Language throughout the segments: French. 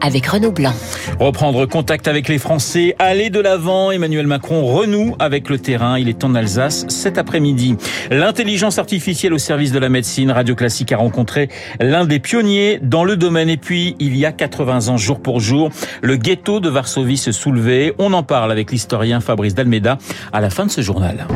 avec Renaud Blanc. Reprendre contact avec les Français, aller de l'avant. Emmanuel Macron renoue avec le terrain. Il est en Alsace cet après-midi. L'intelligence artificielle au service de la médecine. Radio Classique a rencontré l'un des pionniers dans le domaine. Et puis, il y a 80 ans, jour pour jour, le ghetto de Varsovie se soulevait. On en parle avec l'historien Fabrice Dalmeda à la fin de ce journal.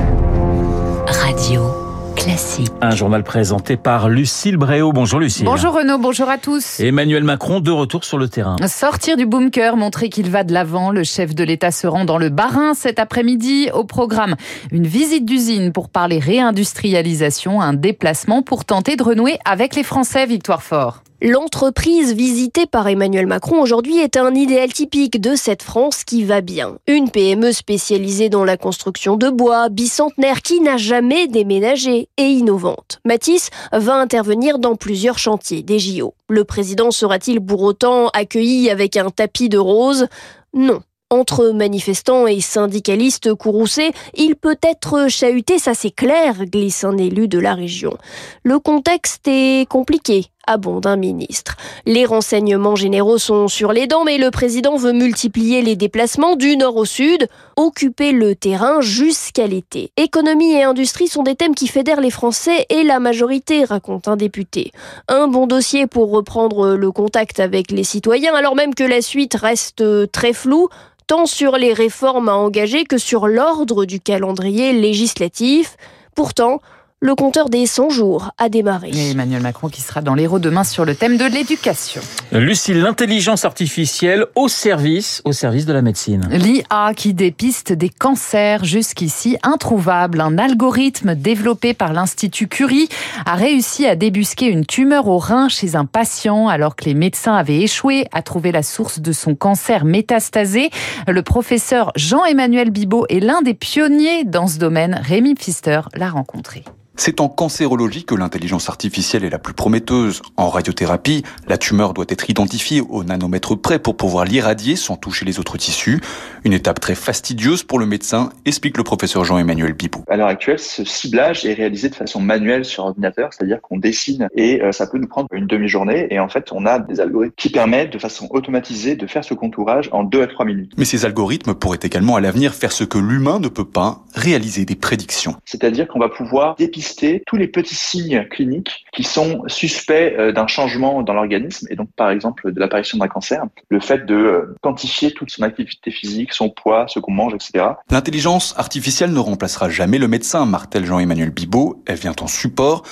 Radio Classique. Un journal présenté par Lucille Bréau. Bonjour Lucille. Bonjour Renaud, bonjour à tous. Emmanuel Macron de retour sur le terrain. Sortir du bunker, montrer qu'il va de l'avant. Le chef de l'État se rend dans le Bas-Rhin cet après-midi. Au programme, une visite d'usine pour parler réindustrialisation, un déplacement pour tenter de renouer avec les Français, Victoire Fort. L'entreprise visitée par Emmanuel Macron aujourd'hui est un idéal typique de cette France qui va bien. Une PME spécialisée dans la construction de bois, bicentenaire qui n'a jamais déménagé et innovante. Matisse va intervenir dans plusieurs chantiers des JO. Le président sera-t-il pour autant accueilli avec un tapis de rose Non. Entre manifestants et syndicalistes courroucés, il peut être chahuté, ça c'est clair, glisse un élu de la région. Le contexte est compliqué abonde un ministre. Les renseignements généraux sont sur les dents, mais le président veut multiplier les déplacements du nord au sud, occuper le terrain jusqu'à l'été. Économie et industrie sont des thèmes qui fédèrent les Français et la majorité, raconte un député. Un bon dossier pour reprendre le contact avec les citoyens, alors même que la suite reste très floue, tant sur les réformes à engager que sur l'ordre du calendrier législatif. Pourtant, le compteur des 100 jours a démarré. Et Emmanuel Macron qui sera dans l'héros demain sur le thème de l'éducation. Lucille, l'intelligence artificielle au service, au service de la médecine. L'IA qui dépiste des cancers jusqu'ici introuvables. Un algorithme développé par l'Institut Curie a réussi à débusquer une tumeur au rein chez un patient alors que les médecins avaient échoué à trouver la source de son cancer métastasé. Le professeur Jean-Emmanuel Bibot est l'un des pionniers dans ce domaine. Rémi Pfister l'a rencontré. C'est en cancérologie que l'intelligence artificielle est la plus prometteuse. En radiothérapie, la tumeur doit être identifiée au nanomètre près pour pouvoir l'irradier sans toucher les autres tissus. Une étape très fastidieuse pour le médecin, explique le professeur Jean-Emmanuel Bibou. À l'heure actuelle, ce ciblage est réalisé de façon manuelle sur ordinateur, c'est-à-dire qu'on dessine et euh, ça peut nous prendre une demi-journée et en fait, on a des algorithmes qui permettent de façon automatisée de faire ce contourage en 2 à 3 minutes. Mais ces algorithmes pourraient également à l'avenir faire ce que l'humain ne peut pas, réaliser des prédictions. C'est-à-dire qu'on va pouvoir dépister tous les petits signes cliniques qui sont suspects euh, d'un changement dans l'organisme et donc par exemple de l'apparition d'un cancer. Le fait de euh, quantifier toute son activité physique, son poids, ce qu'on mange, etc. L'intelligence artificielle ne remplacera jamais le médecin, martèle Jean-Emmanuel Bibot. Elle vient en support.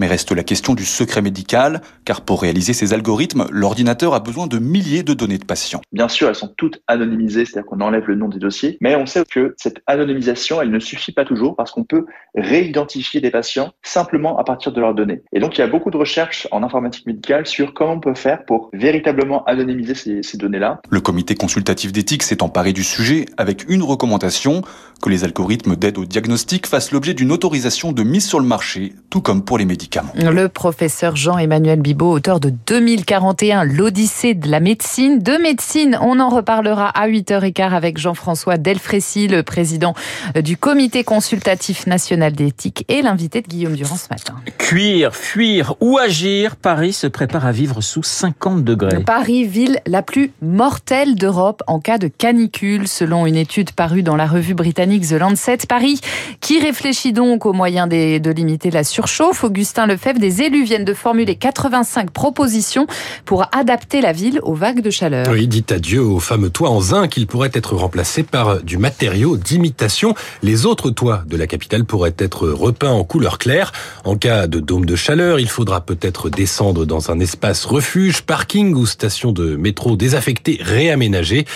Mais reste la question du secret médical, car pour réaliser ces algorithmes, l'ordinateur a besoin de milliers de données de patients. Bien sûr, elles sont toutes anonymisées, c'est-à-dire qu'on enlève le nom des dossiers, mais on sait que cette anonymisation, elle ne suffit pas toujours parce qu'on peut réidentifier des patients simplement à partir de leurs données. Et donc, il y a beaucoup de recherches en informatique médicale sur comment on peut faire pour véritablement anonymiser ces, ces données-là. Le comité consultatif d'éthique s'est emparé du sujet avec une recommandation, que les algorithmes d'aide au diagnostic fassent l'objet d'une autorisation de mise sur le marché, tout comme pour les médicaments. Le professeur Jean-Emmanuel Bibot, auteur de 2041, l'Odyssée de la médecine. De médecine, on en reparlera à 8h15 avec Jean-François Delfrécy, le président du comité consultatif national d'éthique et l'invité de Guillaume Durand ce matin. Cuire, fuir ou agir, Paris se prépare à vivre sous 50 degrés. Paris, ville la plus mortelle d'Europe en cas de canicule, selon une étude parue dans la revue britannique The Lancet. Paris qui réfléchit donc aux moyens de limiter la surchauffe. Augustin Lefebvre, des élus viennent de formuler 85 propositions pour adapter la ville aux vagues de chaleur. Oui, dit adieu au fameux toit en zinc. Il pourrait être remplacé par du matériau d'imitation. Les autres toits de la capitale pourraient être repeints en couleur claire. En cas de dôme de chaleur, il faudra peut-être descendre dans un espace refuge, parking ou station de métro désaffectée réaménagée.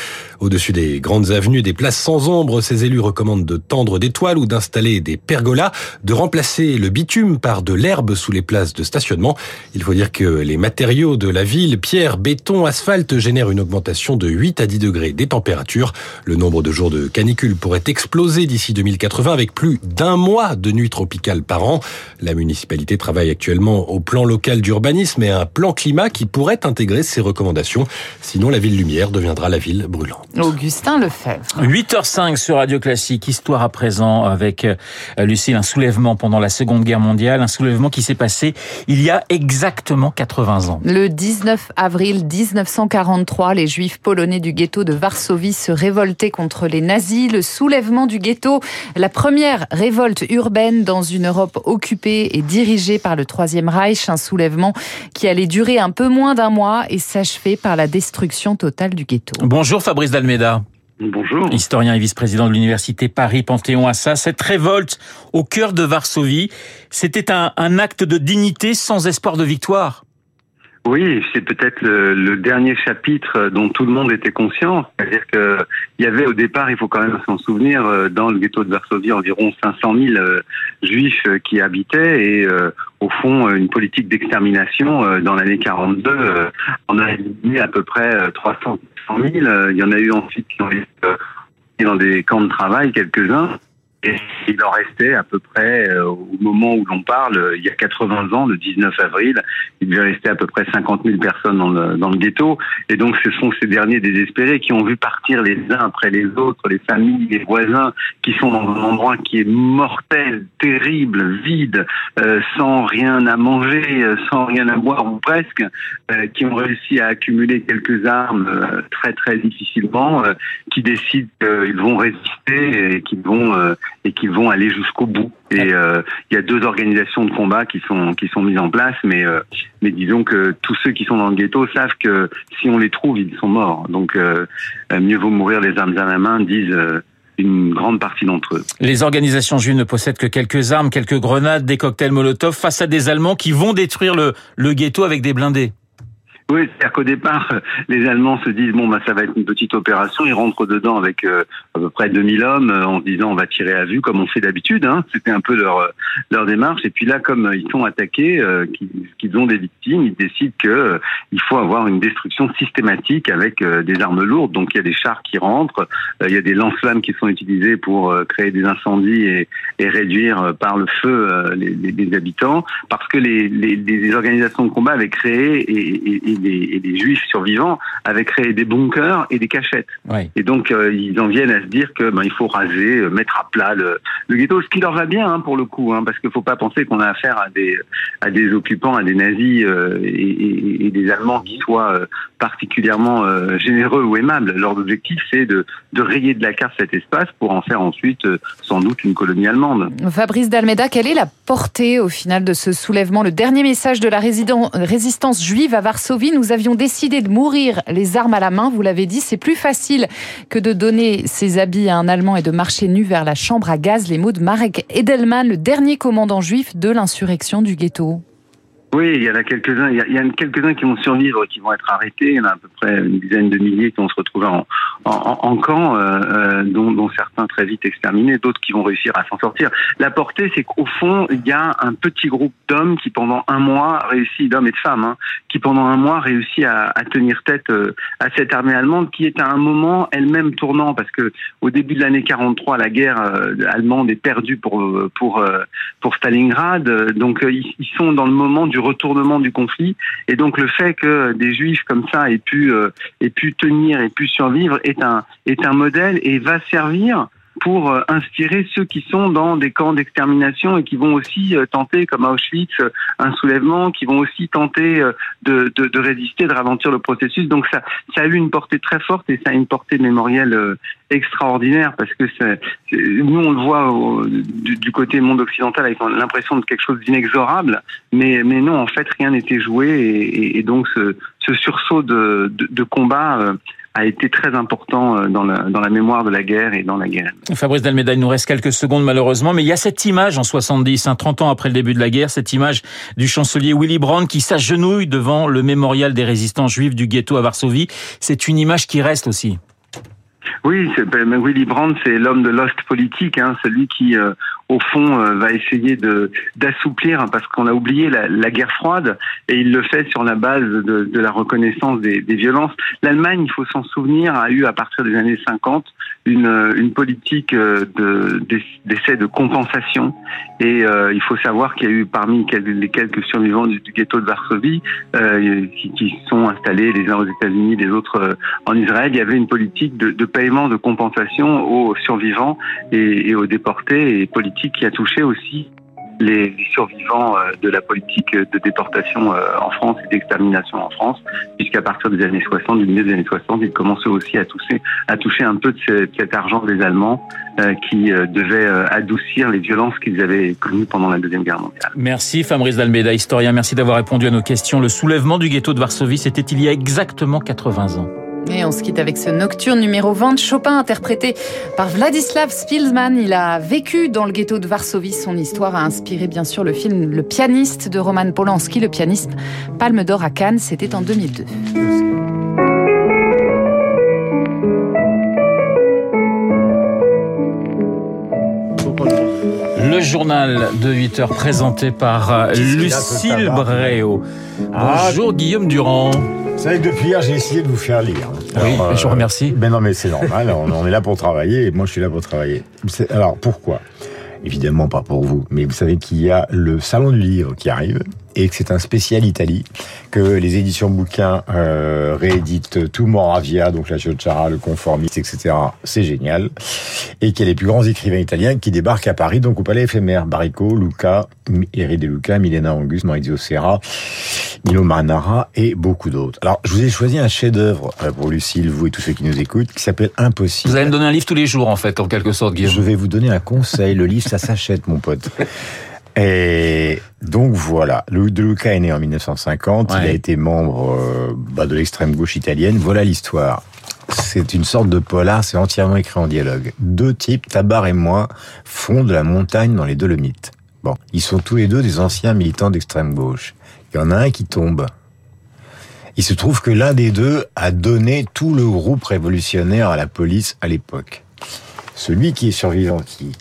Au-dessus des grandes avenues, des places sans ombre, ces élus recommandent de tendre des toiles ou d'installer des pergolas, de remplacer le bitume par de l'herbe sous les places de stationnement. Il faut dire que les matériaux de la ville, pierre, béton, asphalte, génèrent une augmentation de 8 à 10 degrés des températures. Le nombre de jours de canicule pourrait exploser d'ici 2080 avec plus d'un mois de nuit tropicale par an. La municipalité travaille actuellement au plan local d'urbanisme et un plan climat qui pourrait intégrer ces recommandations. Sinon, la ville lumière deviendra la ville brûlante. Augustin Lefebvre. 8h05 sur Radio Classique, histoire à présent avec euh, Lucille, un soulèvement pendant la Seconde Guerre mondiale, un soulèvement qui s'est passé il y a exactement 80 ans. Le 19 avril 1943, les juifs polonais du ghetto de Varsovie se révoltaient contre les nazis. Le soulèvement du ghetto, la première révolte urbaine dans une Europe occupée et dirigée par le Troisième Reich, un soulèvement qui allait durer un peu moins d'un mois et s'achever par la destruction totale du ghetto. Bonjour Fabrice Bonjour. Historien et vice-président de l'université Paris-Panthéon-Assas. Cette révolte au cœur de Varsovie, c'était un, un acte de dignité sans espoir de victoire. Oui, c'est peut-être le, le, dernier chapitre dont tout le monde était conscient. C'est-à-dire que il y avait au départ, il faut quand même s'en souvenir, euh, dans le ghetto de Varsovie, environ 500 000 euh, juifs euh, qui habitaient et au fond une politique d'extermination dans l'année 42. On a éliminé à peu près 300 000. Il y en a eu ensuite qui ont été dans des camps de travail, quelques-uns. Et il en restait à peu près, euh, au moment où l'on parle, euh, il y a 80 ans, le 19 avril, il devait rester à peu près 50 000 personnes dans le, dans le ghetto. Et donc ce sont ces derniers désespérés qui ont vu partir les uns après les autres, les familles, les voisins, qui sont dans un endroit qui est mortel, terrible, vide, euh, sans rien à manger, sans rien à boire ou presque, euh, qui ont réussi à accumuler quelques armes euh, très très difficilement, qui décident qu'ils vont résister et qu'ils vont et qui vont aller jusqu'au bout. Et euh, il y a deux organisations de combat qui sont qui sont mises en place, mais euh, mais disons que tous ceux qui sont dans le ghetto savent que si on les trouve, ils sont morts. Donc euh, mieux vaut mourir les armes à la main, disent une grande partie d'entre eux. Les organisations juives ne possèdent que quelques armes, quelques grenades, des cocktails Molotov face à des Allemands qui vont détruire le, le ghetto avec des blindés. Oui, c'est-à-dire qu'au départ, les Allemands se disent bon, bah, ça va être une petite opération. Ils rentrent dedans avec euh, à peu près 2000 hommes euh, en se disant on va tirer à vue comme on fait d'habitude. Hein. C'était un peu leur leur démarche. Et puis là, comme ils sont attaqués, euh, qu'ils ont des victimes, ils décident que il faut avoir une destruction systématique avec des armes lourdes. Donc il y a des chars qui rentrent, il y a des lance-flammes qui sont utilisés pour créer des incendies et, et réduire par le feu les, les, les, habitants, parce que les, les, organisations de combat avaient créé et, et et les, juifs survivants avaient créé des bunkers et des cachettes. Et donc euh, ils en viennent à se dire que ben, il faut raser, euh, mettre à plat le, le, ghetto, ce qui leur va bien hein, pour le coup, hein, parce qu'il faut pas penser qu'on a affaire à des à des occupants, à des nazis euh, et, et, des Allemands qui soient particulièrement généreux ou aimables. Leur objectif c'est de, de rayer de la carte cet espace pour en faire ensuite sans doute une colonie allemande. Fabrice Dalmeda, quelle est la portée au final de ce soulèvement Le dernier message de la résistance juive à Varsovie? Nous avions décidé de mourir les armes à la main. Vous l'avez dit, c'est plus facile que de donner ses habits à un Allemand et de marcher nu vers la chambre à gaz. Les mots de Marek Edelman, le dernier commandant juif de l'insurrection du ghetto. Oui, il y en a quelques-uns. Il y, a, quelques-uns qui vont survivre, qui vont être arrêtés. Il y en a à peu près une dizaine de milliers qui vont se retrouver en, en, en camp, euh, euh, dont, dont, certains très vite exterminés, d'autres qui vont réussir à s'en sortir. La portée, c'est qu'au fond, il y a un petit groupe d'hommes qui, pendant un mois, réussit, d'hommes et de femmes, hein, qui pendant un mois réussit à, à tenir tête euh, à cette armée allemande, qui est à un moment elle-même tournant, parce que au début de l'année 43, la guerre allemande est perdue pour pour pour Stalingrad. Donc ils sont dans le moment du retournement du conflit. Et donc le fait que des juifs comme ça aient pu, euh, aient pu tenir et pu survivre est un, est un modèle et va servir pour euh, inspirer ceux qui sont dans des camps d'extermination et qui vont aussi euh, tenter, comme Auschwitz, un soulèvement, qui vont aussi tenter de, de, de résister, de ralentir le processus. Donc ça, ça a eu une portée très forte et ça a une portée mémorielle extraordinaire parce que nous on le voit du, côté monde occidental avec l'impression de quelque chose d'inexorable, mais, mais non en fait rien n'était joué et, et, donc ce, ce sursaut de, de, de combat euh, a été très important euh, dans la, dans la mémoire de la guerre et dans la guerre. Fabrice Dalmeda, il nous reste quelques secondes malheureusement, mais il y a cette image en 70, hein, 30 ans après le début de la guerre, cette image du chancelier Willy Brandt qui s'agenouille devant le mémorial des résistants juifs du ghetto à Varsovie. C'est une image qui reste aussi. Oui, ben, Willy Brandt, c'est l'homme de l'Ost politique, hein, celui qui, euh, au fond, euh, va essayer de d'assouplir hein, parce qu'on a oublié la, la, guerre froide et il le fait sur la base de, de la reconnaissance des, des violences. L'Allemagne, il faut s'en souvenir, a eu à partir des années 50 une, une politique euh, d'essai de, compensation et euh, il faut savoir qu'il y a eu parmi les quelques survivants du, ghetto de Varsovie euh, qui, qui, sont installés les uns aux États-Unis, les autres euh, en Israël, il y avait une politique de, de paiement de compensation aux survivants et, et aux déportés et politique qui a touché aussi les, survivants euh, de la politique de déportation euh, en France et d'extermination en France, puisqu'à partir des années 60, du milieu des années 60, ils commençaient aussi à toucher, un peu de cet argent des Allemands euh, qui devait adoucir les violences qu'ils avaient connues pendant la Deuxième Guerre mondiale. Merci Fabrice Dalmeda, historien. Merci d'avoir répondu à nos questions. Le soulèvement du ghetto de Varsovie, c'était il y a exactement 80 ans. Et on se quitte avec ce nocturne numéro 20 de Chopin interprété par Vladislav Spilsman. Il a vécu dans le ghetto de Varsovie. Son histoire a inspiré bien sûr le film Le pianiste de Roman Polanski, le pianiste Palme d'Or à Cannes. C'était en 2002. Le journal de 8 heures présenté par Lucille Bréau. Ah, Bonjour Guillaume Durand. Vous savez que depuis hier, j'ai essayé de vous faire lire. oui, je vous remercie. Ben non, mais c'est normal. on, on, est là pour travailler et moi, je suis là pour travailler. Alors, pourquoi? Évidemment pas pour vous, mais vous savez qu'il y a le salon du livre qui arrive et que c'est un spécial Italie, que les éditions bouquins euh, rééditent tout Moravia, donc la Chara, le conformiste, etc. C'est génial. Et qu'il y a les plus grands écrivains italiens qui débarquent à Paris, donc au Palais éphémère. Baricco, Luca, Eri De Luca, Milena Angus, Maurizio Serra, Milo Manara et beaucoup d'autres. Alors, je vous ai choisi un chef-d'œuvre pour Lucille, vous et tous ceux qui nous écoutent, qui s'appelle Impossible. Vous allez me donner un livre tous les jours, en fait, en quelque sorte, Guillaume. Je vais vous donner un conseil. Le livre, ça s'achète, mon pote. Et donc voilà, De Luca est né en 1950, ouais. il a été membre euh, bah, de l'extrême gauche italienne. Voilà l'histoire. C'est une sorte de polar, c'est entièrement écrit en dialogue. Deux types, Tabar et moi, font de la montagne dans les Dolomites. Bon, ils sont tous les deux des anciens militants d'extrême gauche. Il y en a un qui tombe. Il se trouve que l'un des deux a donné tout le groupe révolutionnaire à la police à l'époque. Celui qui est survivant, qui,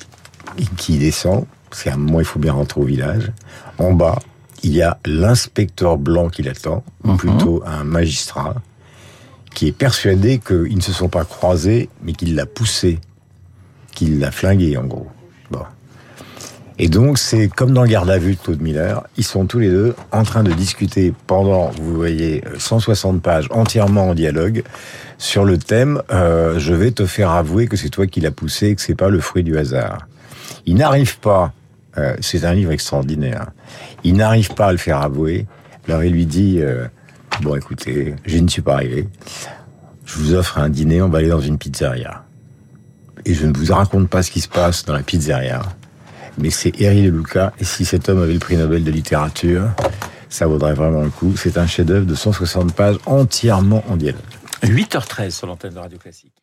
qui descend, parce qu'à un moment, il faut bien rentrer au village. En bas, il y a l'inspecteur blanc qui l'attend, ou Mhm. plutôt un magistrat, qui est persuadé qu'ils ne se sont pas croisés, mais qu'il l'a poussé, qu'il l'a flingué, en gros. Bon. Et donc, c'est comme dans le garde à vue de Claude Miller, ils sont tous les deux en train de discuter pendant, vous voyez, 160 pages entièrement en dialogue sur le thème euh, Je vais te faire avouer que c'est toi qui l'as poussé et que c'est pas le fruit du hasard ». Il n'arrive pas euh, c'est un livre extraordinaire. Il n'arrive pas à le faire avouer. Alors il lui dit euh, bon écoutez, je ne suis pas arrivé. Je vous offre un dîner, on va aller dans une pizzeria. Et je ne vous raconte pas ce qui se passe dans la pizzeria. Mais c'est Eri De Luca. Et si cet homme avait le prix Nobel de littérature, ça vaudrait vraiment le coup. C'est un chef-d'œuvre de 160 pages entièrement en dialogue. 8h13 sur l'antenne de Radio Classique.